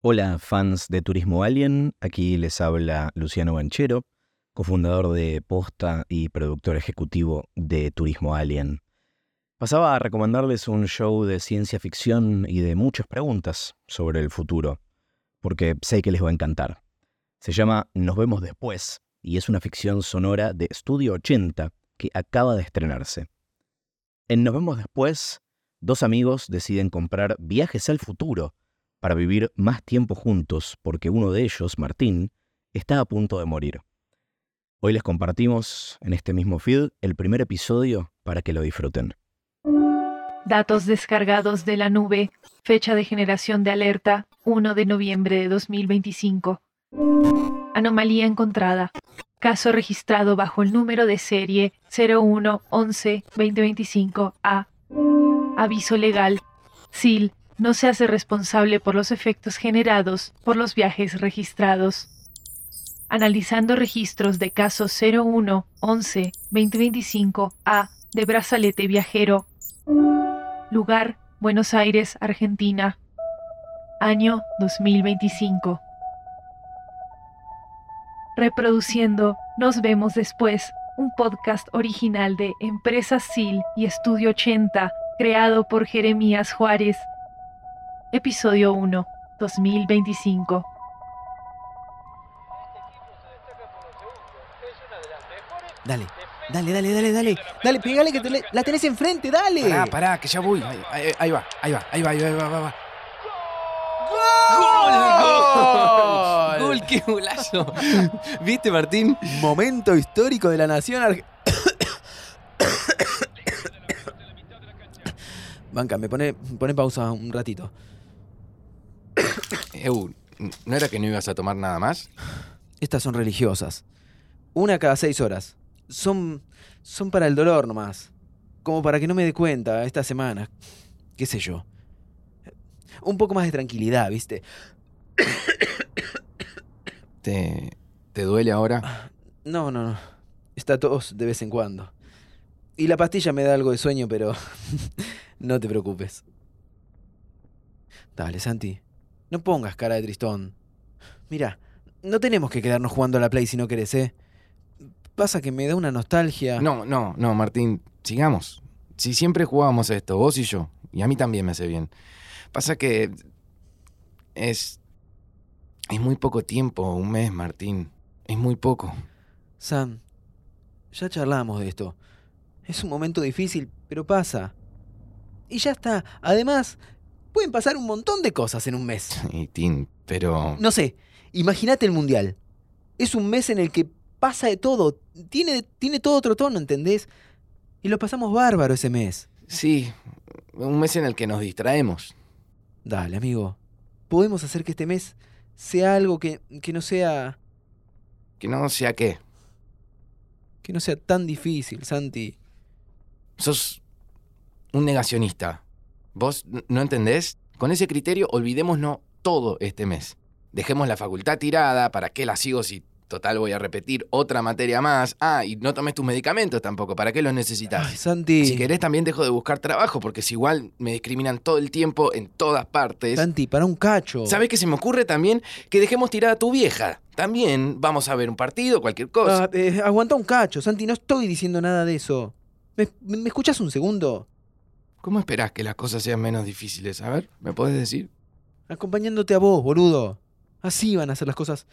Hola fans de Turismo Alien, aquí les habla Luciano Banchero, cofundador de Posta y productor ejecutivo de Turismo Alien. Pasaba a recomendarles un show de ciencia ficción y de muchas preguntas sobre el futuro, porque sé que les va a encantar. Se llama Nos vemos después y es una ficción sonora de Estudio 80 que acaba de estrenarse. En Nos vemos después, dos amigos deciden comprar viajes al futuro para vivir más tiempo juntos porque uno de ellos, Martín, está a punto de morir. Hoy les compartimos en este mismo feed el primer episodio para que lo disfruten. Datos descargados de la nube. Fecha de generación de alerta 1 de noviembre de 2025. Anomalía encontrada. Caso registrado bajo el número de serie 0111-2025A. Aviso legal. SIL no se hace responsable por los efectos generados por los viajes registrados. Analizando registros de caso 01 11 2025 A de brazalete viajero. Lugar Buenos Aires, Argentina. Año 2025. Reproduciendo Nos vemos después, un podcast original de Empresa SIL y Estudio 80, creado por Jeremías Juárez Episodio 1, 2025. Dale, dale, dale, dale, dale. Dale, pegale que te le- la tenés enfrente, dale. Pará, pará, que ya voy. Ahí, ahí- ahí va, ahí va, ahí va, ahí va, ahí va, va, va. ¡Gol! ¡Gol! ¡Qué golazo! ¿Viste, Martín? Momento histórico de la nación arge- Banca, me pone, pone pausa un ratito. Eu, ¿no era que no ibas a tomar nada más? Estas son religiosas. Una cada seis horas. Son. son para el dolor nomás. Como para que no me dé cuenta esta semana. ¿Qué sé yo? Un poco más de tranquilidad, ¿viste? ¿Te, te duele ahora? No, no, no. Está tos de vez en cuando. Y la pastilla me da algo de sueño, pero no te preocupes. Dale, Santi. No pongas cara de tristón. Mira, no tenemos que quedarnos jugando a la Play si no querés, ¿eh? Pasa que me da una nostalgia. No, no, no, Martín, sigamos. Si siempre jugábamos esto, vos y yo, y a mí también me hace bien. Pasa que es... Es muy poco tiempo, un mes, Martín. Es muy poco. Sam, ya charlamos de esto. Es un momento difícil, pero pasa. Y ya está. Además, pueden pasar un montón de cosas en un mes. Y Tin, pero... No sé, imagínate el mundial. Es un mes en el que pasa de todo. Tiene, tiene todo otro tono, ¿entendés? Y lo pasamos bárbaro ese mes. Sí, un mes en el que nos distraemos. Dale, amigo. Podemos hacer que este mes sea algo que, que no sea. Que no sea qué. que no sea tan difícil, Santi. Sos un negacionista. ¿Vos no entendés? Con ese criterio olvidémonos todo este mes. Dejemos la facultad tirada, ¿para qué la sigo si total voy a repetir otra materia más? Ah, y no tomes tus medicamentos tampoco, ¿para qué los necesitas? Ay, Santi. Si querés también dejo de buscar trabajo, porque si igual me discriminan todo el tiempo en todas partes. Santi, para un cacho. ¿Sabés qué se me ocurre también? Que dejemos tirada a tu vieja. También vamos a ver un partido, cualquier cosa. Ah, eh, aguanta un cacho, Santi. No estoy diciendo nada de eso. ¿Me, me, me escuchás un segundo? ¿Cómo esperás que las cosas sean menos difíciles? A ver, ¿me podés decir? Acompañándote a vos, boludo. Así van a ser las cosas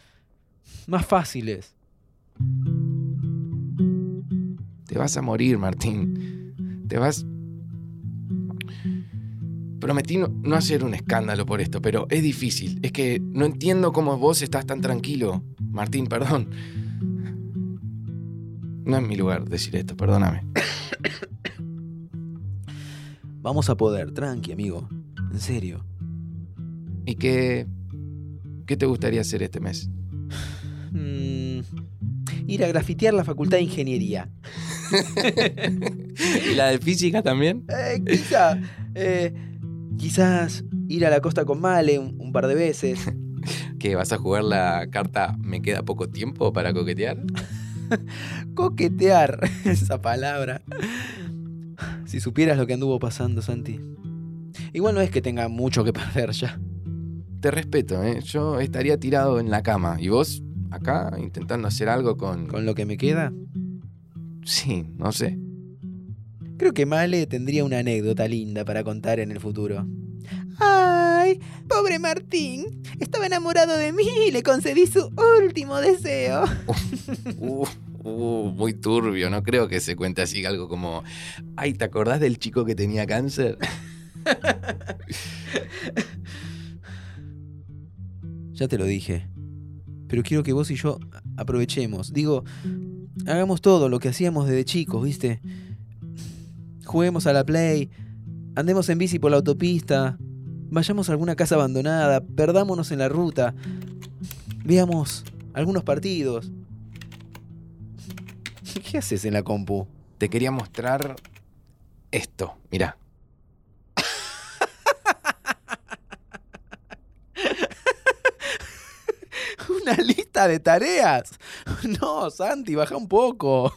más fáciles. Te vas a morir, Martín. Te vas... Prometí no, no hacer un escándalo por esto, pero es difícil. Es que no entiendo cómo vos estás tan tranquilo. Martín, perdón. No es mi lugar decir esto, perdóname. Vamos a poder, tranqui, amigo. En serio. ¿Y qué... qué te gustaría hacer este mes? Mm, ir a grafitear la facultad de ingeniería. ¿Y la de física también? Eh, quizá. eh, quizás ir a la costa con Male un, un par de veces. ¿Que vas a jugar la carta me queda poco tiempo para coquetear? Coquetear, esa palabra. Si supieras lo que anduvo pasando, Santi. Igual no es que tenga mucho que perder ya. te respeto, ¿eh? Yo estaría tirado en la cama. ¿Y vos acá intentando hacer algo con... ¿Con lo que me queda? Sí, no sé. Creo que Male tendría una anécdota linda para contar en el futuro. ¡Ay! Pobre Martín. Estaba enamorado de mí y le concedí su último deseo. Uh, uh, muy turbio. No creo que se cuente así algo como... Ay, ¿te acordás del chico que tenía cáncer? Ya te lo dije. Pero quiero que vos y yo aprovechemos. Digo, hagamos todo lo que hacíamos desde chicos, ¿viste? Juguemos a la play, andemos en bici por la autopista, vayamos a alguna casa abandonada, perdámonos en la ruta, veamos algunos partidos. ¿Qué haces en la compu? Te quería mostrar esto. Mirá. ¿Una lista de tareas? No, Santi, baja un poco.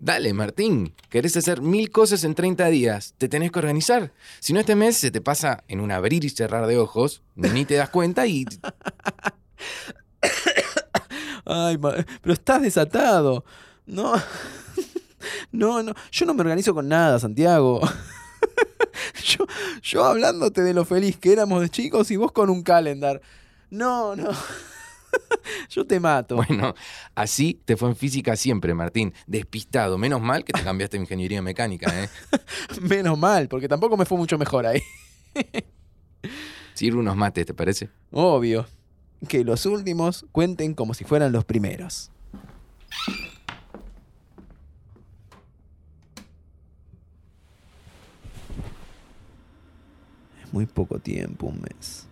Dale, Martín. Querés hacer mil cosas en 30 días. Te tenés que organizar. Si no, este mes se te pasa en un abrir y cerrar de ojos, ni te das cuenta y... Ay, pero estás desatado. No. No, no. Yo no me organizo con nada, Santiago. Yo, yo hablándote de lo feliz que éramos de chicos y vos con un calendar. No, no. Yo te mato. Bueno, así te fue en física siempre, Martín. Despistado. Menos mal que te cambiaste a ingeniería mecánica, ¿eh? Menos mal, porque tampoco me fue mucho mejor ahí. Sirve unos mates, ¿te parece? Obvio. Que los últimos cuenten como si fueran los primeros. Muy poco tiempo, un mes.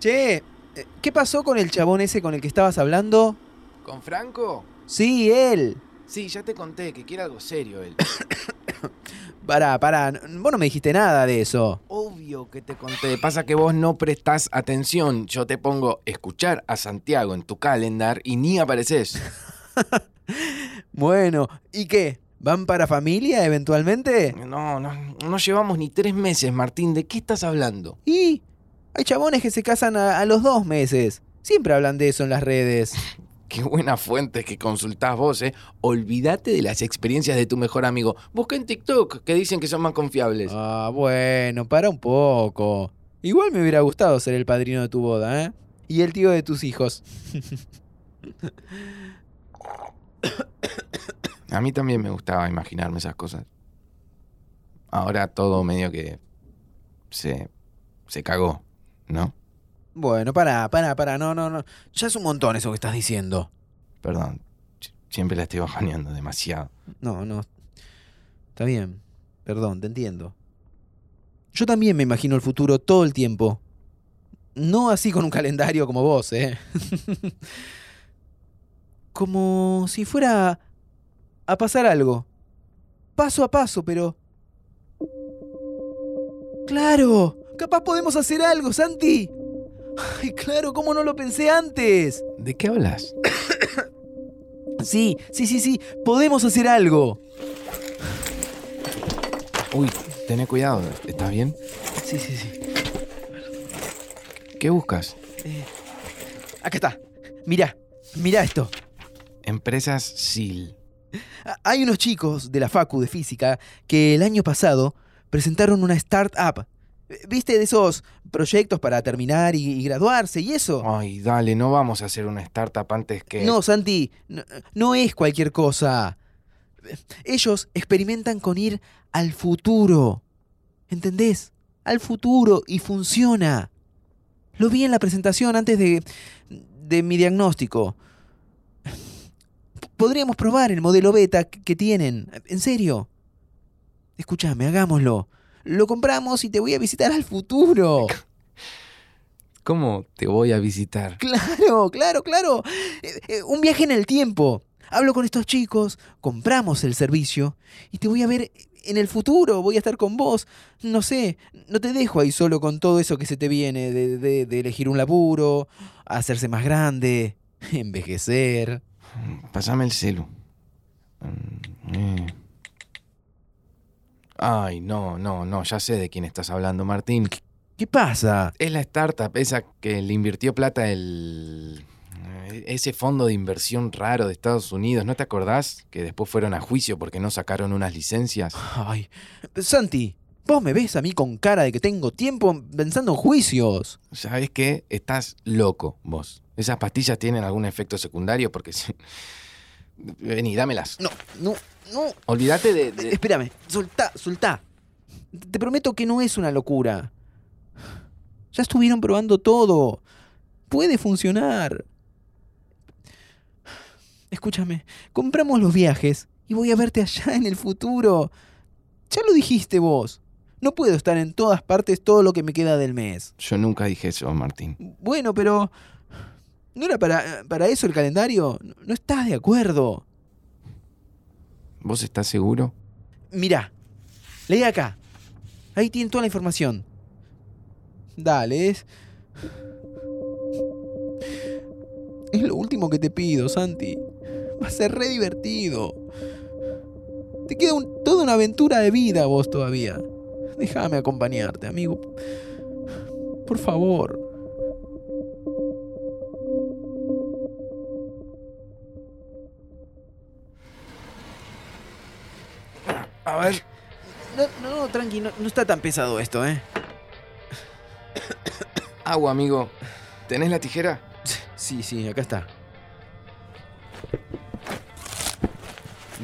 Che, eh, ¿qué pasó con el chabón ese con el que estabas hablando? ¿Con Franco? Sí, él. Sí, ya te conté que quiere algo serio él. Pará, pará, vos no me dijiste nada de eso. Obvio que te conté. Pasa que vos no prestás atención. Yo te pongo escuchar a Santiago en tu calendar y ni apareces. Bueno, ¿y qué? ¿Van para familia eventualmente? No, no, no llevamos ni tres meses, Martín. ¿De qué estás hablando? Y hay chabones que se casan a, a los dos meses. Siempre hablan de eso en las redes. Qué buena fuente que consultás vos, ¿eh? Olvídate de las experiencias de tu mejor amigo. Busca en TikTok, que dicen que son más confiables. Ah, bueno, para un poco. Igual me hubiera gustado ser el padrino de tu boda, ¿eh? Y el tío de tus hijos. A mí también me gustaba imaginarme esas cosas. Ahora todo medio que se, se cagó, ¿no? Bueno, pará, pará, pará. No, no, no. Ya es un montón eso que estás diciendo. Perdón, si- siempre la estoy bajoneando demasiado. No, no. Está bien. Perdón, te entiendo. Yo también me imagino el futuro todo el tiempo. No así con un calendario como vos, ¿eh? como si fuera a pasar algo. Paso a paso, pero... ¡Claro! Capaz podemos hacer algo, Santi. Ay, claro, ¿cómo no lo pensé antes? ¿De qué hablas? Sí, sí, sí, sí, podemos hacer algo. Uy, tené cuidado, ¿estás bien? Sí, sí, sí. ¿Qué buscas? Eh, acá está. Mira, mira esto. Empresas SIL. A- Hay unos chicos de la Facu de Física que el año pasado presentaron una startup. ¿Viste de esos proyectos para terminar y, y graduarse y eso? Ay, dale, no vamos a hacer una startup antes que... No, Santi, no, no es cualquier cosa. Ellos experimentan con ir al futuro. ¿Entendés? Al futuro y funciona. Lo vi en la presentación antes de, de mi diagnóstico. Podríamos probar el modelo beta que tienen. En serio. Escúchame, hagámoslo. Lo compramos y te voy a visitar al futuro. ¿Cómo te voy a visitar? Claro, claro, claro. Eh, eh, un viaje en el tiempo. Hablo con estos chicos, compramos el servicio y te voy a ver en el futuro. Voy a estar con vos. No sé, no te dejo ahí solo con todo eso que se te viene de, de- de elegir un laburo, hacerse más grande, envejecer. Pásame el celu. Eh. Ay, no, no, no, ya sé de quién estás hablando, Martín. ¿Qué pasa? Es la startup esa que le invirtió plata el. Ese fondo de inversión raro de Estados Unidos, ¿no te acordás? Que después fueron a juicio porque no sacaron unas licencias. Ay, Santi, vos me ves a mí con cara de que tengo tiempo pensando en juicios. ¿Sabes qué? Estás loco, vos. ¿Esas pastillas tienen algún efecto secundario? Porque si... Vení, dámelas. No, no, no. Olvídate de... de- Espérame, soltá, soltá. Te prometo que no es una locura. Ya estuvieron probando todo. Puede funcionar. Escúchame, compramos los viajes y voy a verte allá en el futuro. Ya lo dijiste vos. No puedo estar en todas partes todo lo que me queda del mes. Yo nunca dije eso, Martín. Bueno, pero... ¿No era para, para eso el calendario? ¿No- ¿No estás de acuerdo? ¿Vos estás seguro? Mirá, leí acá. Ahí tienen toda la información. Dale, es. Es lo último que te pido, Santi. Va a ser re divertido. Te queda un- toda una aventura de vida vos todavía. Déjame acompañarte, amigo. Por favor. No, tranqui, no, no está tan pesado esto, ¿eh? Agua, amigo. ¿Tenés la tijera? Sí, sí, acá está.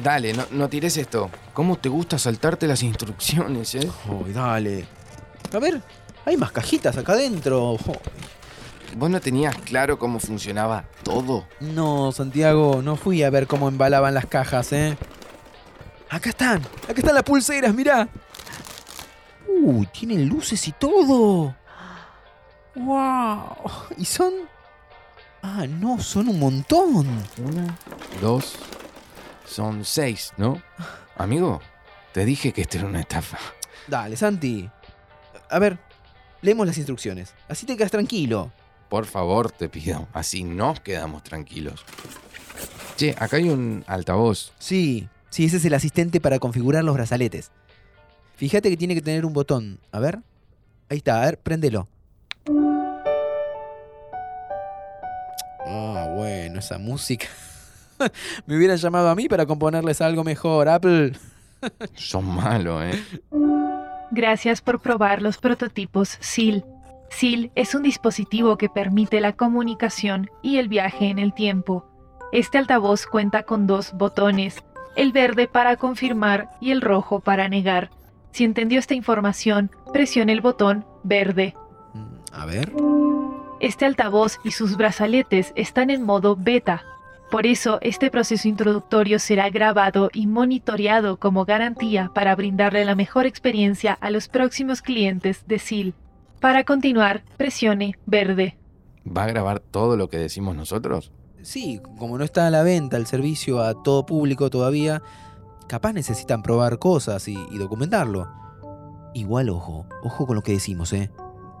Dale, no, no tires esto. ¿Cómo te gusta saltarte las instrucciones, eh? Ay, dale. A ver, hay más cajitas acá adentro. ¿Vos no tenías claro cómo funcionaba todo? No, Santiago, no fui a ver cómo embalaban las cajas, ¿eh? Acá están, acá están las pulseras, mirá. Uy, tienen luces y todo. ¡Wow! ¿Y son? Ah, no, son un montón. Una, dos, son seis, ¿no? Amigo, te dije que esto era una estafa. Dale, Santi. A ver, leemos las instrucciones. Así te quedas tranquilo. Por favor, te pido. Así nos quedamos tranquilos. Che, acá hay un altavoz. Sí, sí, ese es el asistente para configurar los brazaletes. Fíjate que tiene que tener un botón. A ver. Ahí está, a ver, préndelo. Ah, bueno, esa música. Me hubieran llamado a mí para componerles algo mejor, Apple. Son malos, ¿eh? Gracias por probar los prototipos SIL. SIL es un dispositivo que permite la comunicación y el viaje en el tiempo. Este altavoz cuenta con dos botones, el verde para confirmar y el rojo para negar. Si entendió esta información, presione el botón verde. Mm, A ver. Este altavoz y sus brazaletes están en modo beta. Por eso, este proceso introductorio será grabado y monitoreado como garantía para brindarle la mejor experiencia a los próximos clientes de SIL. Para continuar, presione verde. ¿Va a grabar todo lo que decimos nosotros? Sí, como no está a la venta el servicio a todo público todavía, capaz necesitan probar cosas y, y documentarlo. Igual, ojo, ojo con lo que decimos, ¿eh?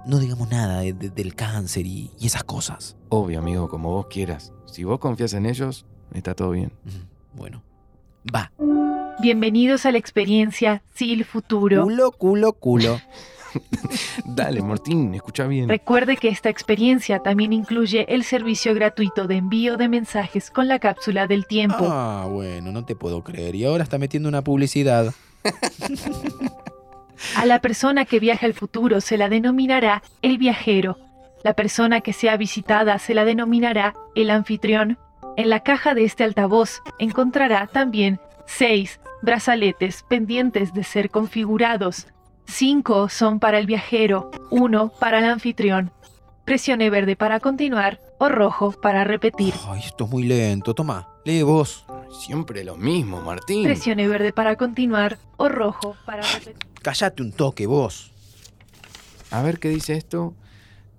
No digamos nada de- de- del cáncer y, y esas cosas. Obvio, amigo, como vos quieras. Si vos confías en ellos, está todo bien. Bueno, va. Bienvenidos a la experiencia SIL Futuro. Culo, culo, culo. Dale, Martín, escucha bien. Recuerde que esta experiencia también incluye el servicio gratuito de envío de mensajes con la cápsula del tiempo. Ah, bueno, no te puedo creer. Y ahora está metiendo una publicidad. A la persona que viaja al futuro se la denominará el viajero. La persona que sea visitada se la denominará el anfitrión. En la caja de este altavoz encontrará también seis brazaletes pendientes de ser configurados. Cinco son para el viajero, uno para el anfitrión. Presione verde para continuar o rojo para repetir. Ay, esto es muy lento. Toma, lee vos. Siempre lo mismo, Martín. Presione verde para continuar o rojo para repetir. Cállate un toque, vos. A ver qué dice esto.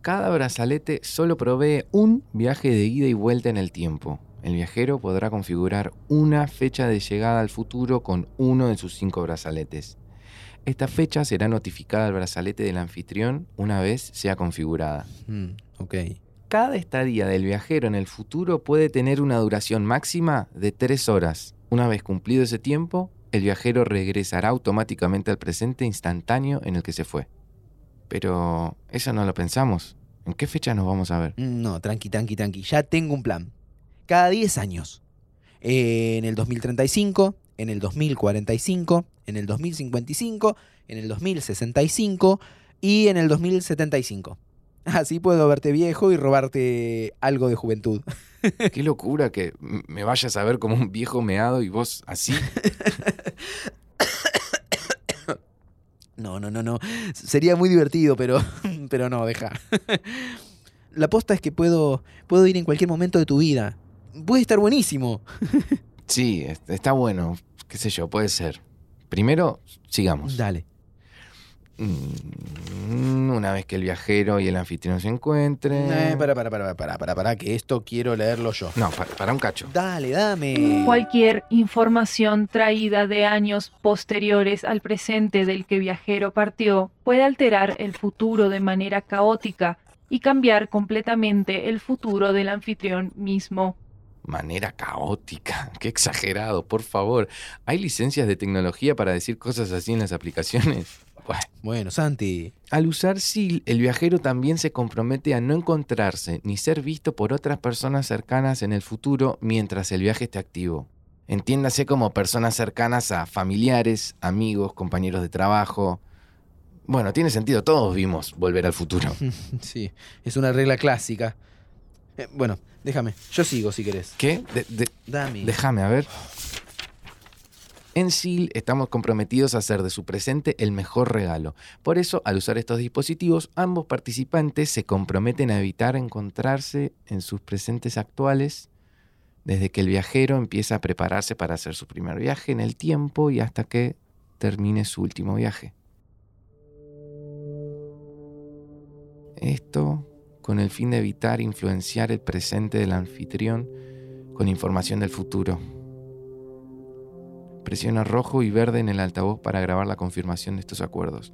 Cada brazalete solo provee un viaje de ida y vuelta en el tiempo. El viajero podrá configurar una fecha de llegada al futuro con uno de sus cinco brazaletes. Esta fecha será notificada al brazalete del anfitrión una vez sea configurada. Mm, ok. Cada estadía del viajero en el futuro puede tener una duración máxima de tres horas. Una vez cumplido ese tiempo, el viajero regresará automáticamente al presente instantáneo en el que se fue. Pero eso no lo pensamos. ¿En qué fecha nos vamos a ver? No, tranqui, tranqui, tranqui. Ya tengo un plan. Cada 10 años. En el 2035, en el 2045, en el 2055, en el 2065 y en el 2075. Así puedo verte viejo y robarte algo de juventud. Qué locura que me vayas a ver como un viejo meado y vos así. No, no, no, no. Sería muy divertido, pero, pero no, deja. La posta es que puedo, puedo ir en cualquier momento de tu vida. Puede estar buenísimo. Sí, es- está bueno. Qué sé yo, puede ser. Primero, sigamos. Dale. Mm, Una vez que el viajero y el anfitrión se encuentren. Eh, para, para, para, para, para, para, que esto quiero leerlo yo. No, pa- para un cacho. Dale, dame. Cualquier información traída de años posteriores al presente del que viajero partió puede alterar el futuro de manera caótica y cambiar completamente el futuro del anfitrión mismo. Manera caótica. Qué exagerado, por favor. ¿Hay licencias de tecnología para decir cosas así en las aplicaciones? Bueno. Bueno, Santi. Al usar SIL, el viajero también se compromete a no encontrarse ni ser visto por otras personas cercanas en el futuro mientras el viaje esté activo. Entiéndase como personas cercanas a familiares, amigos, compañeros de trabajo. Bueno, tiene sentido, todos vimos volver al futuro. Sí, es una regla clásica. Eh, bueno, déjame. Yo sigo si querés. ¿Qué? De- de- Dame. déjame, a ver. En SIL estamos comprometidos a hacer de su presente el mejor regalo. Por eso, al usar estos dispositivos, ambos participantes se comprometen a evitar encontrarse en sus presentes actuales desde que el viajero empieza a prepararse para hacer su primer viaje en el tiempo y hasta que termine su último viaje. Esto con el fin de evitar influenciar el presente del anfitrión con información del futuro. Presiona rojo y verde en el altavoz para grabar la confirmación de estos acuerdos.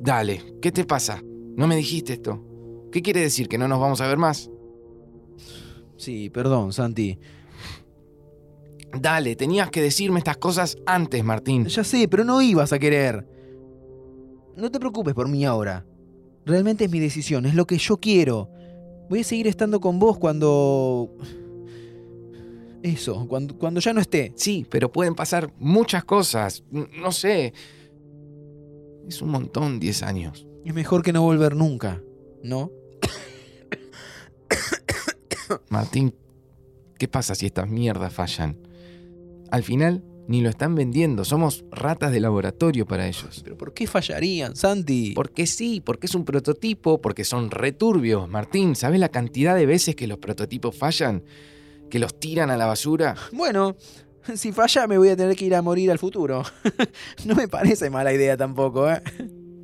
Dale, ¿qué te pasa? No me dijiste esto. ¿Qué quiere decir? ¿Que no nos vamos a ver más? Sí, perdón, Santi. Dale, tenías que decirme estas cosas antes, Martín. Ya sé, pero no ibas a querer. No te preocupes por mí ahora. Realmente es mi decisión, es lo que yo quiero. Voy a seguir estando con vos cuando... Eso, cuando, cuando ya no esté. Sí, pero pueden pasar muchas cosas. No sé. Es un montón 10 años. Es mejor que no volver nunca, ¿no? Martín, ¿qué pasa si estas mierdas fallan? Al final, ni lo están vendiendo. Somos ratas de laboratorio para ellos. Pero ¿por qué fallarían, Santi? Porque sí, porque es un prototipo, porque son returbios. Martín, ¿sabes la cantidad de veces que los prototipos fallan? ¿Que los tiran a la basura? Bueno, si falla me voy a tener que ir a morir al futuro. no me parece mala idea tampoco, ¿eh?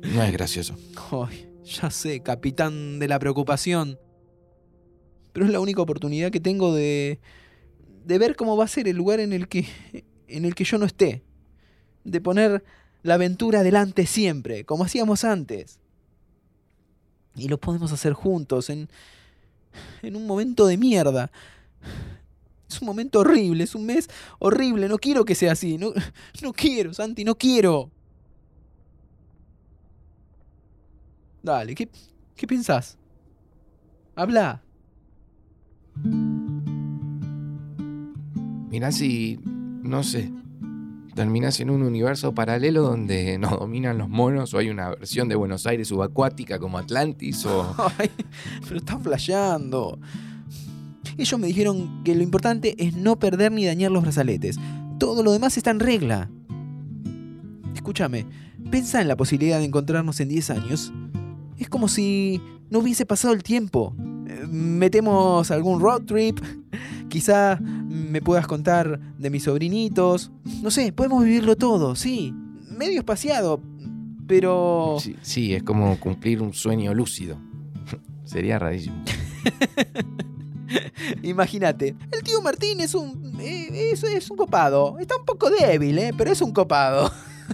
No es gracioso. Ay, ya sé, capitán de la preocupación. Pero es la única oportunidad que tengo de de ver cómo va a ser el lugar en el que en el que yo no esté. De poner la aventura adelante siempre, como hacíamos antes. Y lo podemos hacer juntos en en un momento de mierda. Es un momento horrible, es un mes horrible, no quiero que sea así, no, no quiero, Santi, no quiero. Dale, ¿qué, qué pensás? Habla. Mirá si, no sé, terminás en un universo paralelo donde nos dominan los monos o hay una versión de Buenos Aires subacuática como Atlantis o... Ay, pero están flasheando. Ellos me dijeron que lo importante es no perder ni dañar los brazaletes. Todo lo demás está en regla. Escúchame, pensá en la posibilidad de encontrarnos en 10 años. Es como si no hubiese pasado el tiempo. Eh, Metemos algún road trip. Quizá me puedas contar de mis sobrinitos. No sé, podemos vivirlo todo, sí. Medio espaciado, pero... Sí, sí, es como cumplir un sueño lúcido. Sería rarísimo. Imagínate, el tío Martín es un. eh, es, es un copado. Está un poco débil, ¿eh? Pero es un copado.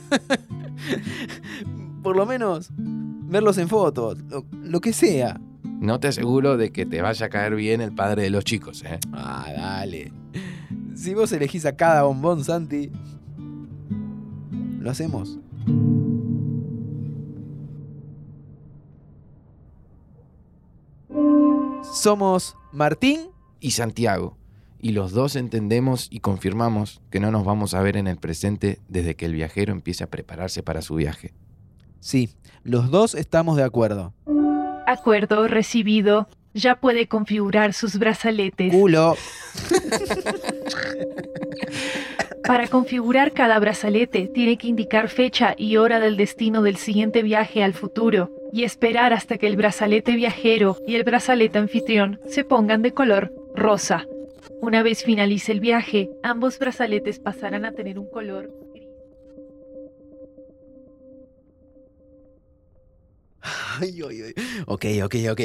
Por lo menos, verlos en fotos, lo, lo que sea. No te aseguro de que te vaya a caer bien el padre de los chicos, ¿eh? Ah, dale. Si vos elegís a cada bombón, Santi, lo hacemos. Somos Martín y Santiago, y los dos entendemos y confirmamos que no nos vamos a ver en el presente desde que el viajero empiece a prepararse para su viaje. Sí, los dos estamos de acuerdo. Acuerdo recibido. Ya puede configurar sus brazaletes. Culo. Para configurar cada brazalete, tiene que indicar fecha y hora del destino del siguiente viaje al futuro y esperar hasta que el brazalete viajero y el brazalete anfitrión se pongan de color rosa. Una vez finalice el viaje, ambos brazaletes pasarán a tener un color Ay, ay, ay. Ok, ok, ok.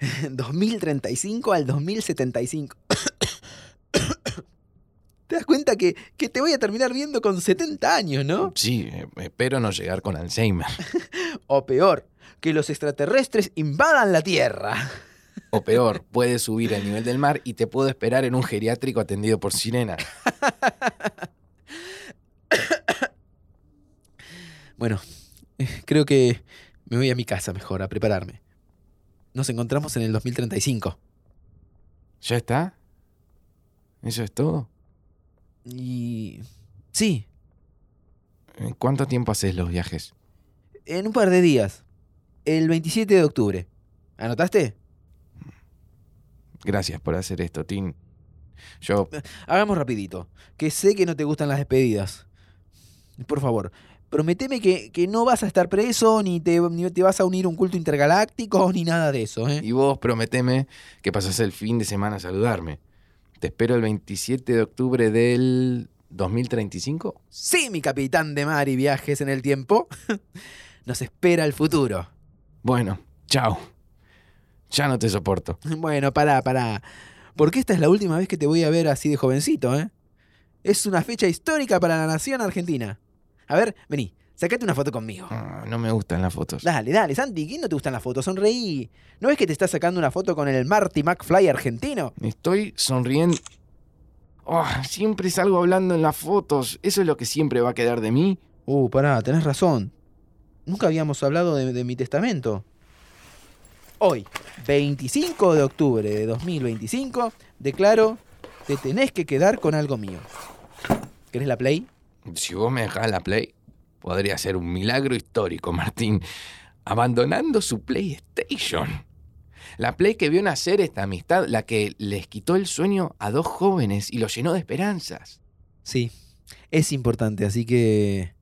2035 al 2075. ¿Te das cuenta que, que te voy a terminar viendo con 70 años, no? Sí, eh, espero no llegar con Alzheimer. O peor, que los extraterrestres invadan la Tierra. O peor, puedes subir al nivel del mar y te puedo esperar en un geriátrico atendido por sirena. Bueno, eh, creo que me voy a mi casa mejor a prepararme. Nos encontramos en el 2035. ¿Ya está? ¿Eso es todo? Y... Sí, ¿En ¿Cuánto tiempo haces los viajes? en un par de días. El 27 de octubre. ¿Anotaste? Gracias por hacer esto, Tim. Yo Hagamos rapidito, que sé que no te gustan las despedidas. Por favor, prometeme que, que no vas a estar preso, ni te, ni te vas a unir a un culto intergaláctico, ni nada de eso, ¿eh? y vos prometeme que pasás el fin de semana a saludarme. Te espero el 27 de octubre del 2035. Sí, mi capitán de mar y viajes en el tiempo. Nos espera el futuro. Bueno, chao. Ya no te soporto. Bueno, pará, pará. Porque esta es la última vez que te voy a ver así de jovencito, ¿eh? Es una fecha histórica para la nación argentina. A ver, vení, sacate una foto conmigo. Ah, no me gustan las fotos. Dale, dale, Santi, ¿quién no te gustan las fotos? Sonreí. ¿No ves que te estás sacando una foto con el Marty McFly argentino? Estoy sonriendo. Oh, siempre salgo hablando en las fotos. ¿Eso es lo que siempre va a quedar de mí? Uh, pará, tenés razón. Nunca habíamos hablado de, de mi testamento. Hoy, 25 de octubre de 2025, declaro, te tenés que quedar con algo mío. ¿Querés la play? Si vos me dejás la Play, podría ser un milagro histórico, Martín. Abandonando su PlayStation. La Play que vio nacer esta amistad, la que les quitó el sueño a dos jóvenes y los llenó de esperanzas. Sí, es importante, así que...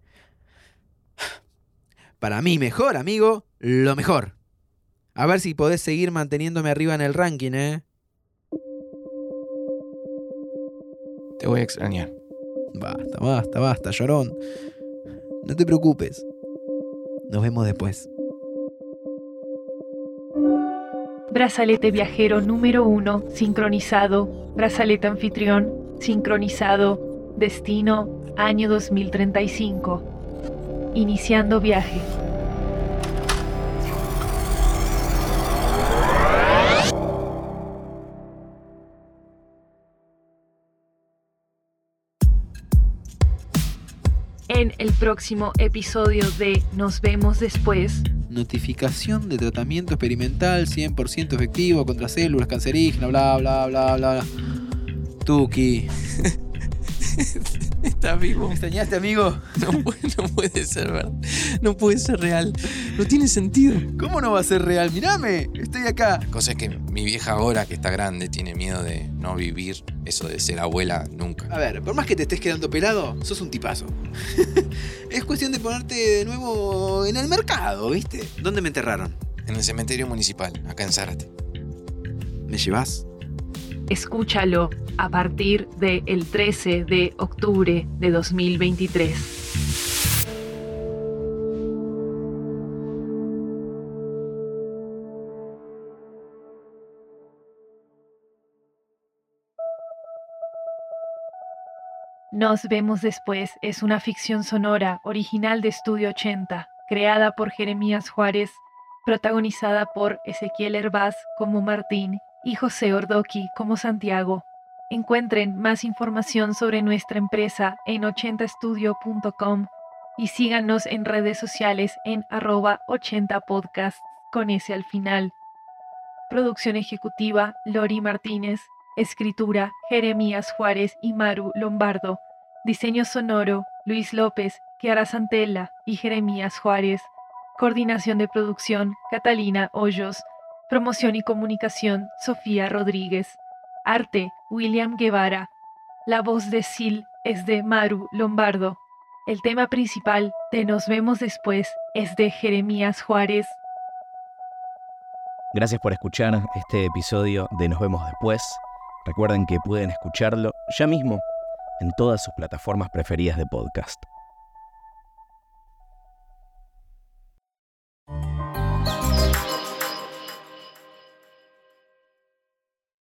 Para mí mejor, amigo, lo mejor. A ver si podés seguir manteniéndome arriba en el ranking, ¿eh? Te voy a extrañar. Basta, basta, basta, llorón. No te preocupes. Nos vemos después. Brazalete viajero número 1 sincronizado. Brazalete anfitrión sincronizado. Destino año 2035. Iniciando viaje. Próximo episodio de Nos vemos después, Notificación de tratamiento experimental 100% efectivo contra células cancerígenas, bla, bla, bla, bla. Tuki. Está vivo. ¿Me extrañaste, amigo? No puede, no puede ser verdad. No puede ser real. No tiene sentido. ¿Cómo no va a ser real? Mirame, estoy acá. La cosa es que mi vieja ahora, que está grande, tiene miedo de no vivir eso de ser abuela nunca. A ver, por más que te estés quedando pelado, sos un tipazo. es cuestión de ponerte de nuevo en el mercado, ¿viste? ¿Dónde me enterraron? En el cementerio municipal, acá en Zárate. ¿Me llevas? Escúchalo a partir del 13 de octubre de 2023. Nos vemos después es una ficción sonora original de Estudio 80, creada por Jeremías Juárez, protagonizada por Ezequiel Herbaz como Martín y José Ordoqui como Santiago. Encuentren más información sobre nuestra empresa en 80estudio.com y síganos en redes sociales en arroba 80podcast con ese al final. Producción ejecutiva, Lori Martínez. Escritura, Jeremías Juárez y Maru Lombardo. Diseño sonoro, Luis López, Kiara Santella y Jeremías Juárez. Coordinación de producción, Catalina Hoyos. Promoción y comunicación, Sofía Rodríguez. Arte, William Guevara. La voz de Sil es de Maru Lombardo. El tema principal de Nos vemos después es de Jeremías Juárez. Gracias por escuchar este episodio de Nos vemos después. Recuerden que pueden escucharlo ya mismo en todas sus plataformas preferidas de podcast.